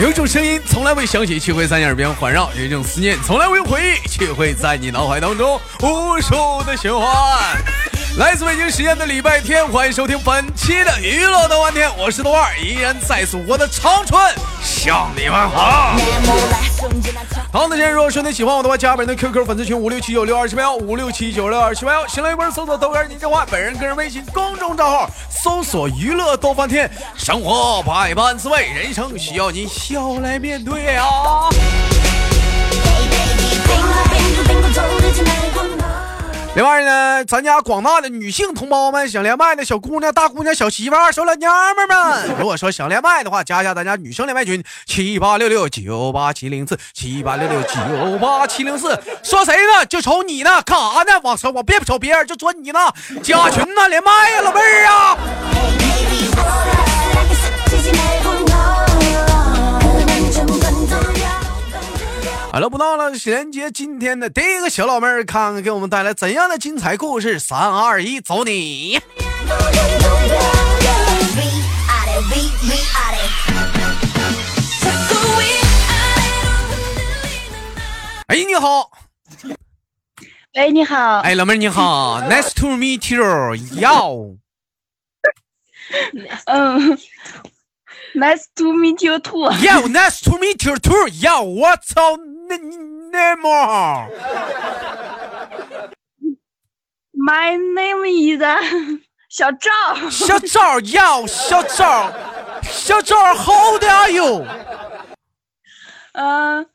有一种声音从来未响起，却会在你耳边环绕；有一种思念从来未回忆，却会在你脑海当中无数的循环。来自北京时间的礼拜天，欢迎收听本期的娱乐的晚天，我是豆瓣，依然在祖国的长春向你们好。好的，先如果说你喜欢我的话，加本人的 QQ 粉丝群五六七九六二七八幺五六七九六二七八幺，新浪微博搜索豆哥你真话，本人个人微信公众账号搜索娱乐逗翻天，生活百般滋味，人生需要你笑来面对啊。另外呢，咱家广大的女性同胞们，想连麦的小姑娘、大姑娘、小媳妇儿、小老娘们们，如果说想连麦的话，加一下咱家女生连麦群七八六六九八七零四七八六六九八七零四。说谁呢？就瞅你呢，干啥呢？往瞅我别瞅别人，就说你呢。加群呢，连麦呀，老妹儿啊。好了，不闹了，连接今天的第一个小老妹儿，看看给我们带来怎样的精彩故事。三二一，走你！哎，你好。喂，你好。哎，老妹儿你好，Nice to meet you，要。嗯，Nice to meet you too。Yeah，Nice to meet you too。要，我操，那那么。My name is 小赵。小赵要，小赵，小赵，How old are you？嗯，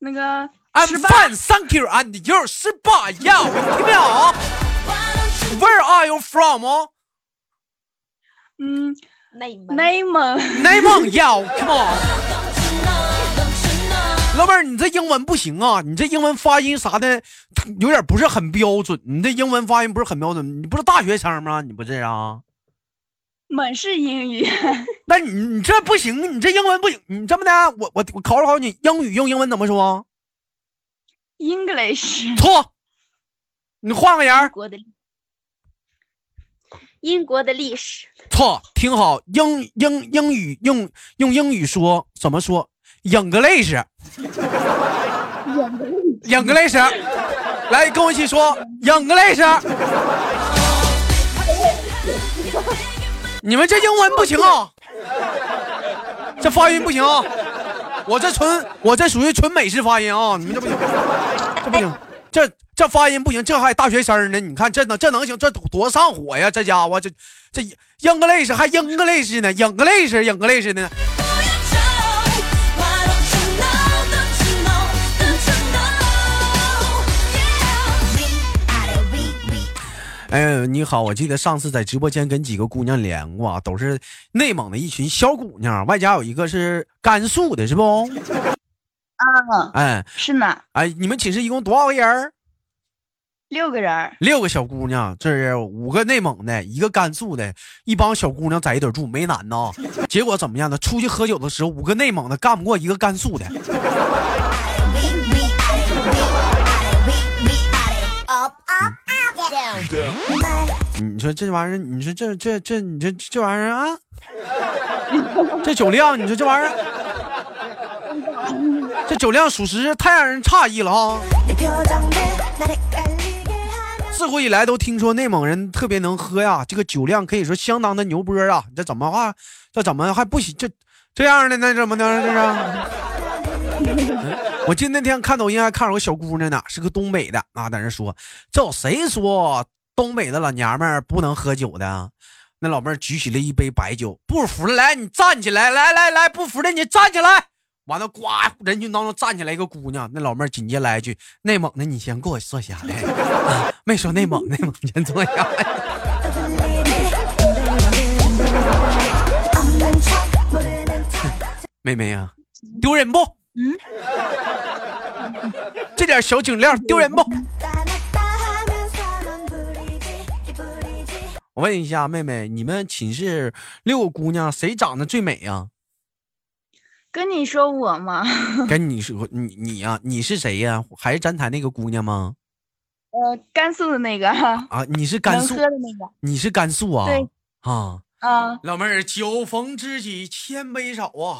那个 I'm 十八 fine, thank you. And you 十八要，听没有？Where are you from？哦，嗯内蒙内蒙。内蒙要，Come on。老妹儿，你这英文不行啊！你这英文发音啥的有点不是很标准。你这英文发音不是很标准。你不是大学生吗？你不是啊？满是英语。那你你这不行，你这英文不行。你这么的，我我我考考你，英语用英文怎么说？English。错。你换个人儿。国的英国的历史，错，听好，英英英语用用英语说怎么说？English。English，来跟我一起说。影个泪是。你们这英文不行啊，这发音不行啊，我这纯我这属于纯美式发音啊，你们这不行，这不行，这这发音不行，这还大学生呢，你看这能这能行，这多上火呀，这家伙这这 English 还 English 呢，English English 呢。哎，你好，我记得上次在直播间跟几个姑娘连过，都是内蒙的一群小姑娘，外加有一个是甘肃的，是不？啊，哎是呢，哎，你们寝室一共多少个人？六个人。六个小姑娘，这是五个内蒙的，一个甘肃的，一帮小姑娘在一堆住，没男呢。结果怎么样呢？出去喝酒的时候，五个内蒙的干不过一个甘肃的。你说这玩意儿，你说这这这，你这这玩意儿啊，这酒量，你说这玩意儿，这酒量属实太让人诧异了哈。自古以来都听说内蒙人特别能喝呀，这个酒量可以说相当的牛波啊。这怎么话，这怎么还不行？这这样的那？怎么的？这是？我记得那天看抖音还看着个小姑娘呢，是个东北的啊，在那说，这有谁说东北的老娘们儿不能喝酒的？那老妹儿举起了一杯白酒，不服的来，你站起来，来来来，不服的你站起来。完了，呱，人群当中站起来一个姑娘，那老妹儿紧接来一句：“内蒙的，你先给我坐下来。啊”没说内蒙，内蒙先坐下来。妹妹呀、丢人不？嗯，这点小酒量丢人不？我问一下，妹妹，你们寝室六个姑娘谁长得最美呀、跟你说我吗？跟你说，你你呀、你是谁呀、还是咱台那个姑娘吗？呃，甘肃的那个，啊，你是甘肃的那个。你是甘肃啊？对啊，啊，老妹儿，酒逢知己千杯少啊！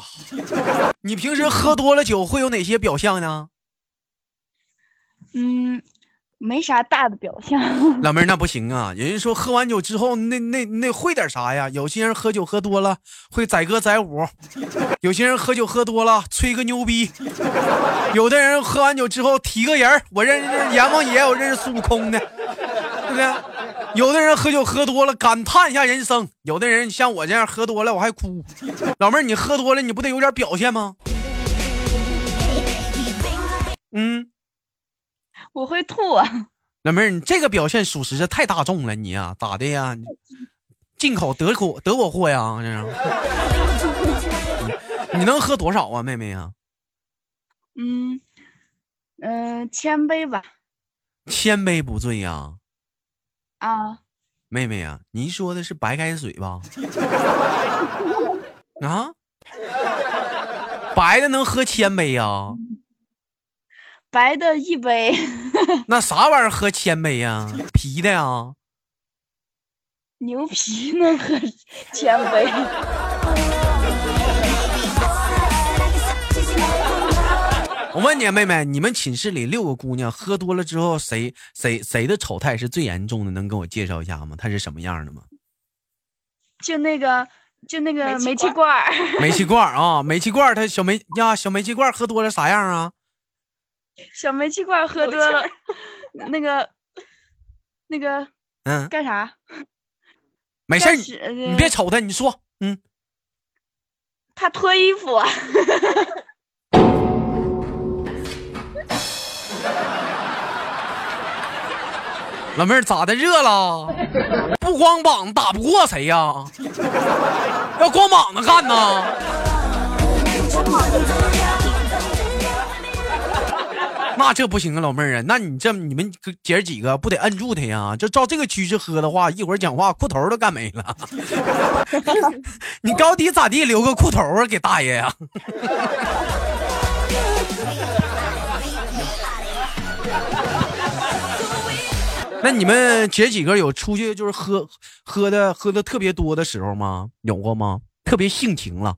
你平时喝多了酒会有哪些表象呢？嗯，没啥大的表象。老妹儿，那不行啊！人家说喝完酒之后，那那那会点啥呀？有些人喝酒喝多了会载歌载舞，有些人喝酒喝多了吹个牛逼，有的人喝完酒之后提个人儿，我认识阎王爷，我认识孙悟空的，对不对？有的人喝酒喝多了感叹一下人生，有的人像我这样喝多了我还哭。老妹儿，你喝多了你不得有点表现吗？嗯。我会吐啊！老妹儿，你这个表现属实是太大众了，你呀，咋的呀？进口德国德国货呀？这是？你能喝多少啊，妹妹呀？嗯嗯，千杯吧。千杯不醉呀？啊，妹妹呀，您说的是白开水吧？啊？白的能喝千杯呀？白的一杯，那啥玩意儿喝千杯呀？啤的呀？牛皮能喝千杯？我问你，妹妹，你们寝室里六个姑娘喝多了之后，谁谁谁的丑态是最严重的？能给我介绍一下吗？她是什么样的吗？就那个，就那个煤气罐儿。煤气罐儿啊，煤气罐儿，她小煤呀，小煤气罐儿喝多了啥样啊？小煤气罐喝多了，那个，那个，嗯，干啥？没事，你你别瞅他，你说，嗯，他脱衣服。老妹儿咋的？热了？不光膀子打不过谁呀？要光膀子干呢？那这不行啊，老妹儿啊，那你这你们姐儿几个不得摁住他呀？就照这个趋势喝的话，一会儿讲话裤头都干没了。你高低咋地，留个裤头啊，给大爷呀！那你们姐几个有出去就是喝喝的喝的特别多的时候吗？有过吗？特别性情了？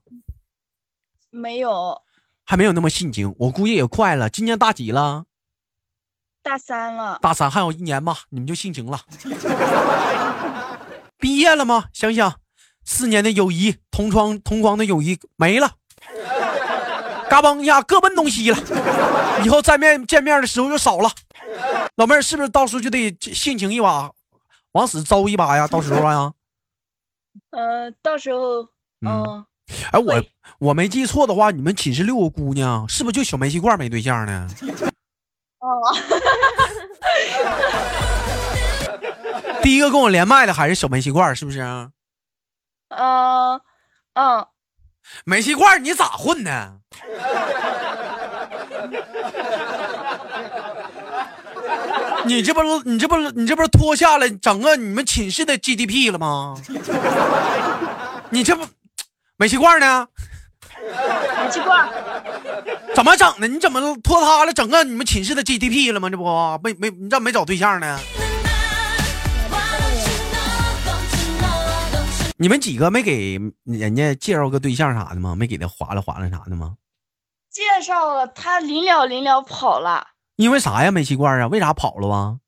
没有。还没有那么性情，我估计也快了。今年大几了？大三了。大三还有一年吧，你们就性情了。毕业了吗？想想，四年的友谊，同窗同框的友谊没了，嘎嘣一下各奔东西了。以后再面见面的时候就少了。老妹儿是不是到时候就得性情一把，往死招一把呀？到时候啊？呃，到时候，嗯。哎，我我没记错的话，你们寝室六个姑娘，是不是就小煤气罐没对象呢？哦，第一个跟我连麦的还是小煤气罐，是不是？嗯嗯，煤气罐，你咋混的？你这不你这不你这不是脱下了整个你们寝室的 GDP 了吗？你这不？煤气罐呢？煤气罐怎么整的？你怎么拖塌了整个你们寝室的 GDP 了吗？这不没没你咋没找对象呢？你们几个没给人家介绍个对象啥的吗？没给他划拉划拉啥的吗？介绍了，他临了临了跑了。因为啥呀？煤气罐啊？为啥跑了啊？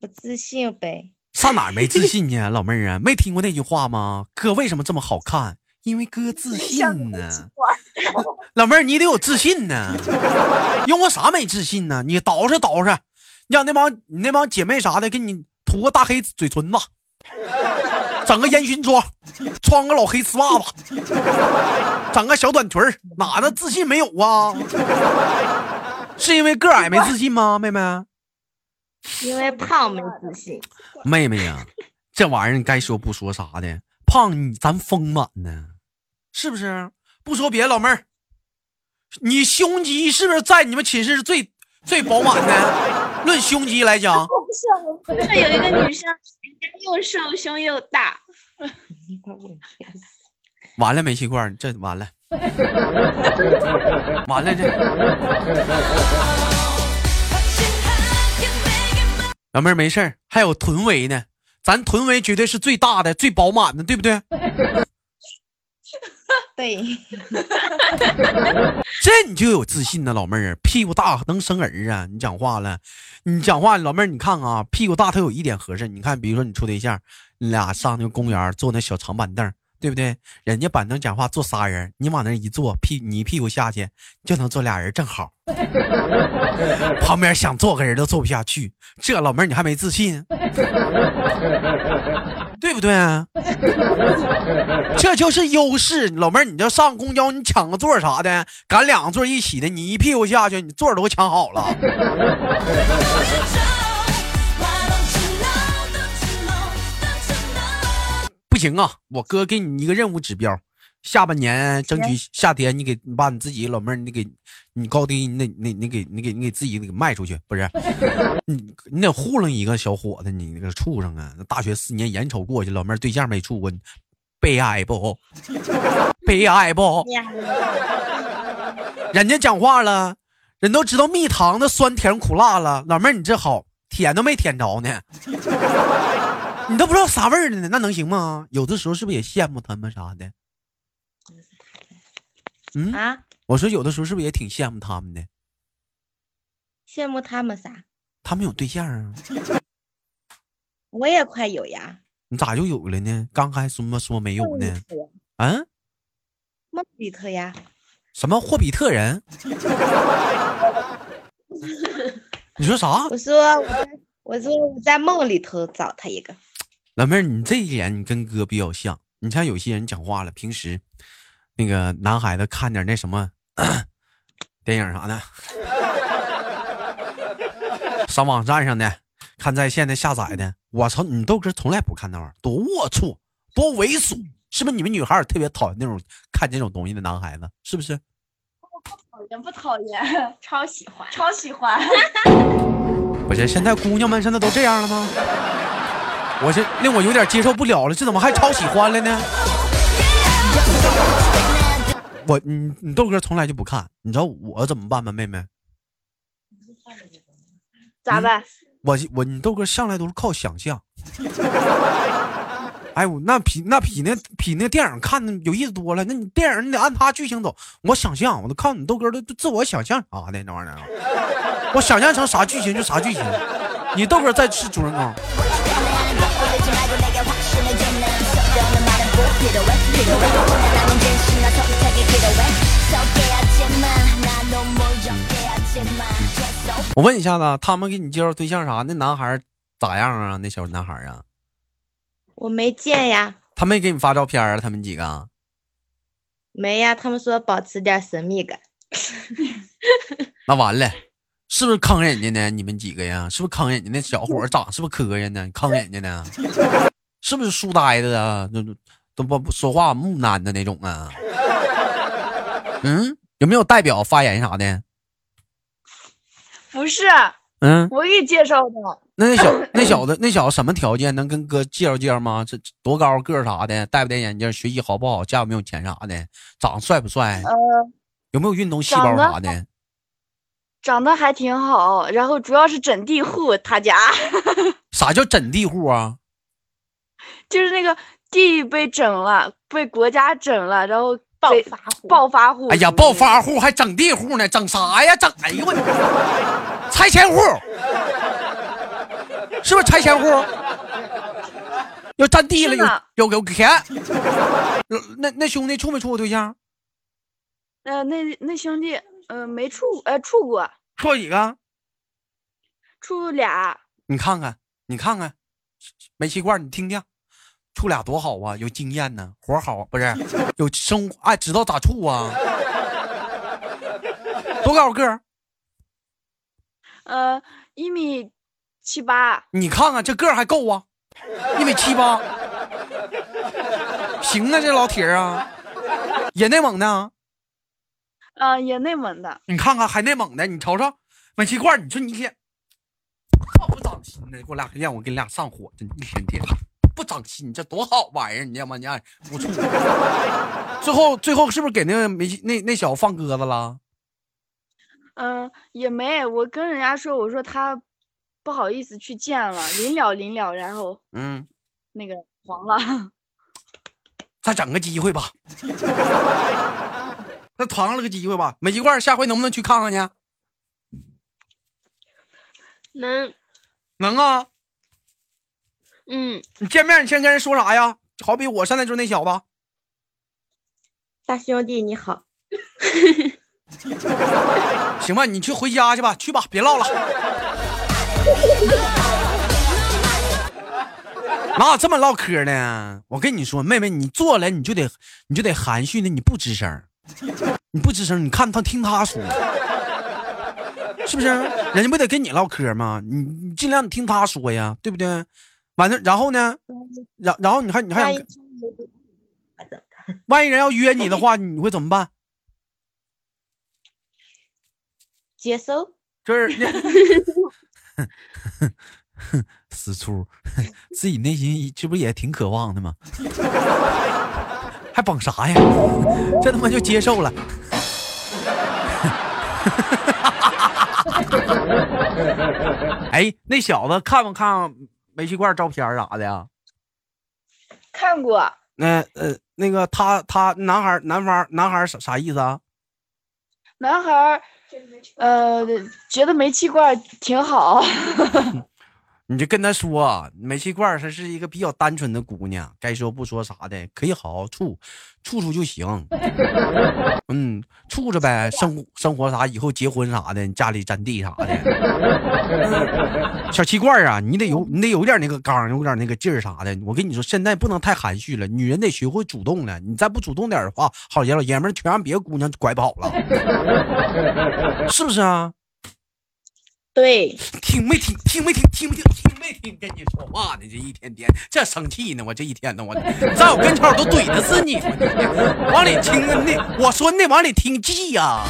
不自信呗。上哪没自信呢？老妹儿啊，没听过那句话吗？哥为什么这么好看？因为哥自信呢，老妹儿你得有自信呢，用我啥没自信呢？你捯饬捯饬，让那帮你那帮姐妹啥的给你涂个大黑嘴唇子，整个烟熏妆，穿个老黑丝袜子，整个小短裙哪的自信没有啊？是因为个矮没自信吗，妹妹？因为胖没自信。妹妹呀，这玩意儿该说不说啥的，胖你咱丰满呢。是不是？不说别的，老妹儿，你胸肌是不是在你们寝室是最最饱满的？论胸肌来讲，不是有一个女生，人家又瘦，胸又大。完了，煤气罐，这完了，完了这。老妹儿没事儿，还有臀围呢。咱臀围绝对是最大的、最饱满的，对不对？对，这你就有自信呢，老妹儿，屁股大能生儿啊！你讲话了，你讲话，老妹儿，你看啊，屁股大它有一点合适。你看，比如说你处对象，你俩上那个公园坐那小长板凳，对不对？人家板凳讲话坐仨人，你往那一坐，屁你一屁股下去就能坐俩人，正好。旁边想坐个人都坐不下去，这老妹儿你还没自信？对不对？这就是优势，老妹儿，你就上公交，你抢个座啥的，赶两个座一起的，你一屁股下去，你座都抢好了。不行啊，我哥给你一个任务指标，下半年争取夏天，你给你把你自己老妹儿，你给你高低，那那你给你给你给自己给卖出去，不是？你你得糊弄一个小伙子，你那个畜生啊！大学四年眼瞅过去，老妹儿对象没处过，悲哀不？悲哀不？人家讲话了，人都知道蜜糖的酸甜苦辣了，老妹儿你这好，舔都没舔着呢，你都不知道啥味儿呢，那能行吗？有的时候是不是也羡慕他们啥的？嗯啊，我说有的时候是不是也挺羡慕他们的？羡慕他们啥？他们有对象啊？我也快有呀。你咋就有了呢？刚还说么说没有呢？嗯，梦比特呀。什么霍比特人？你说啥？我说我，我说我在梦里头找他一个。老妹儿，你这一点你跟哥比较像。你像有些人讲话了，平时那个男孩子看点那什么 电影啥的，上网站上的看在线的下载的，我操，你豆哥从来不看那玩意儿，多龌龊，多猥琐，是不是？你们女孩儿特别讨厌那种看这种东西的男孩子，是不是？不讨厌不讨厌？超喜欢，超喜欢。不是，现在姑娘们现在都这样了吗？我这令我有点接受不了了，这怎么还超喜欢了呢？我你你豆哥从来就不看，你知道我怎么办吗，妹妹？咋办？我我你豆哥上来都是靠想象。哎我那比那比那比那电影看的有意思多了。那你电影你得按他剧情走，我想象我都靠你豆哥都自我想象啥的那玩意儿，我想象成啥剧情就啥剧情。你豆哥在是主人公。我问一下子，他们给你介绍对象啥？那男孩咋样啊？那小男孩啊？我没见呀。他没给你发照片啊？他们几个？没呀，他们说保持点神秘感。那完了，是不是坑人家呢？你们几个呀？是不是坑人家？那小伙长是不是磕碜呢？坑人家呢？是不是书呆子啊？都都不不说话木讷的那种啊？嗯，有没有代表发言啥的？不是，嗯，我给你介绍的。那那小那小子那小子什么条件？能跟哥介绍介绍吗？这多高个啥的？戴不戴眼镜？学习好不好？家有没有钱啥的？长得帅不帅？呃，有没有运动细胞啥的？长得还挺好，然后主要是整地户，他家。啥叫整地户啊？就是那个地被整了，被国家整了，然后暴发户。暴发户。哎呀，暴发户还整地户呢？整啥呀？整哎呦我，拆迁户，是不是拆迁户？要占地了，有有有钱。那那兄弟处没处过对象？呃，那那兄弟，呃，没处，呃，处过。处几个？处俩。你看看，你看看，煤气罐，你听听。处俩多好啊，有经验呢，活好不是？有生哎，知道咋处啊？多高个？呃，一米七八。你看看这个还够啊，一米七八，行啊，这老铁啊，也内蒙的。啊，也内蒙的。你看看还内蒙的，你瞅瞅煤气罐，你说你天不长心呢？给我俩让我给你俩上火，真一天天。不长心，这多好玩意儿！你知道吗？你爱不处，最后最后是不是给那个没那那小子放鸽子了？嗯，也没。我跟人家说，我说他不好意思去见了，临了临了，然后嗯，那个黄了。再整个机会吧，再唐了个机会吧。煤气罐下回能不能去看看去？能，能啊。嗯，你见面你先跟人说啥呀？好比我现在就是那小子。大兄弟你好，行吧，你去回家去吧，去吧，别唠了。哪有这么唠嗑呢？我跟你说，妹妹，你坐来你就得你就得含蓄的，你不吱声，你不吱声，你看他听他说，是不是？人家不得跟你唠嗑吗？你你尽量你听他说呀，对不对？完了，然后呢？然然后你还你还想，万一人要约你的话，你会怎么办？接受。就是 死出，自己内心这不也挺渴望的吗？还绑啥呀？这他妈就接受了。哎，那小子看没看煤气罐照片啥的呀？看过。那呃，那个他他男孩男方男孩啥啥意思啊？男孩呃，觉得煤气罐挺好。你就跟他说，煤气罐她是一个比较单纯的姑娘，该说不说啥的，可以好好处，处处就行。嗯，处着呗，生生活啥，以后结婚啥的，家里占地啥的。小气罐啊，你得有，你得有点那个刚，有点那个劲儿啥的。我跟你说，现在不能太含蓄了，女人得学会主动了。你再不主动点的话，好爷老爷们全让别的姑娘拐跑了，是不是啊？对，听没听？听没听？听没听？听没听？跟你说话呢，这一天天这生气呢，我这一天呢，我 在我跟前我都怼的是你，往里听那 我说你得往里听记呀。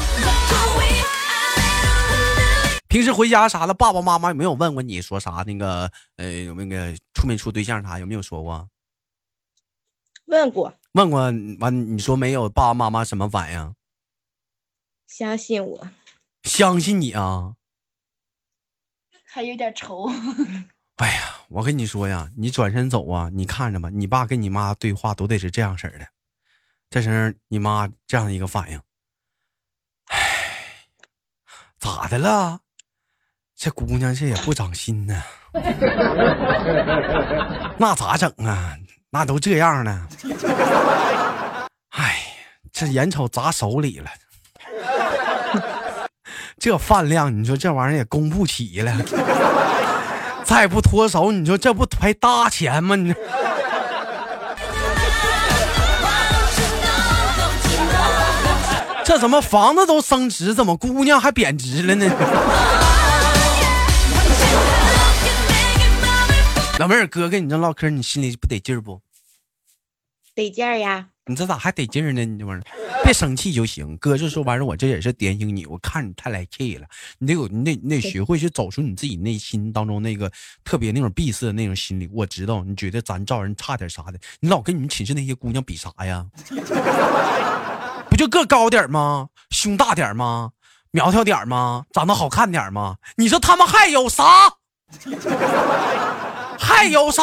平时回家啥的，爸爸妈妈有没有问过你说啥？那个呃，有那个处没处对象啥？有没有说过？问过。问过完你说没有？爸爸妈妈什么反应？相信我。相信你啊。还有点愁。哎呀，我跟你说呀，你转身走啊，你看着吧，你爸跟你妈对话都得是这样式的，这是你妈这样的一个反应。哎，咋的了？这姑娘这也不长心呢，那咋整啊？那都这样了。哎，这眼瞅砸手里了。这饭量，你说这玩意儿也供不起了。再不脱手，你说这不赔大钱吗？你这怎么房子都升值，怎么姑娘还贬值了呢？老妹儿，哥跟你这唠嗑，你心里不得劲儿不？得劲儿呀。你这咋还得劲呢？你这玩意儿，别生气就行。哥就说完了我这也是点醒你。我看你太来气了，你得有，你得，你得学会去走出你自己内心当中那个特别那种闭塞的那种心理。我知道你觉得咱照人差点啥的，你老跟你们寝室那些姑娘比啥呀？不就个高点吗？胸大点吗？苗条点吗？长得好看点吗？你说他们还有啥？还有啥？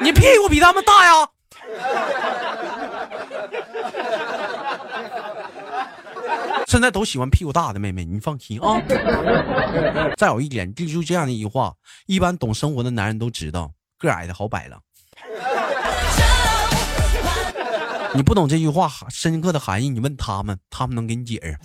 你屁股比他们大呀？现在都喜欢屁股大的妹妹，你放心啊。再有一点，记住这样的一句话：一般懂生活的男人都知道，个矮的好摆了。你不懂这句话深刻的含义，你问他们，他们能给你解释。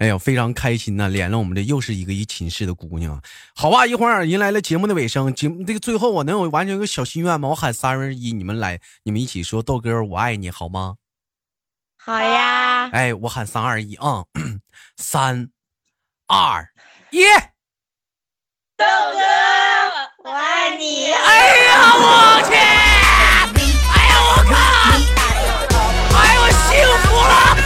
哎呦，非常开心呐！连了我们这又是一个一寝室的姑娘，好吧，一会儿迎来了节目的尾声，节目这个最后我能有完成一个小心愿吗？我喊三二一，你们来，你们一起说豆哥我爱你好吗？好呀！哎，我喊三二一啊，三二一，豆哥我爱你！哎呀，我去！哎呀，我靠！哎，我幸福了！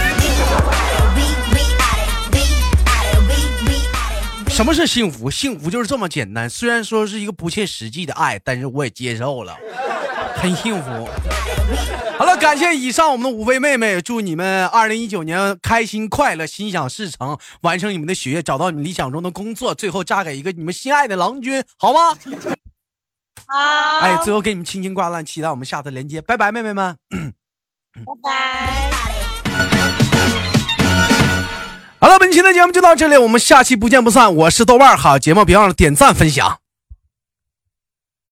什么是幸福？幸福就是这么简单。虽然说是一个不切实际的爱，但是我也接受了，很幸福。好了，感谢以上我们的五位妹妹，祝你们二零一九年开心快乐，心想事成，完成你们的学业，找到你们理想中的工作，最后嫁给一个你们心爱的郎君，好吗？好，哎，最后给你们轻轻挂断，期待我们下次连接，拜拜，妹妹们。拜拜。好了，本期的节目就到这里，我们下期不见不散。我是豆瓣，好节目别忘了点赞分享。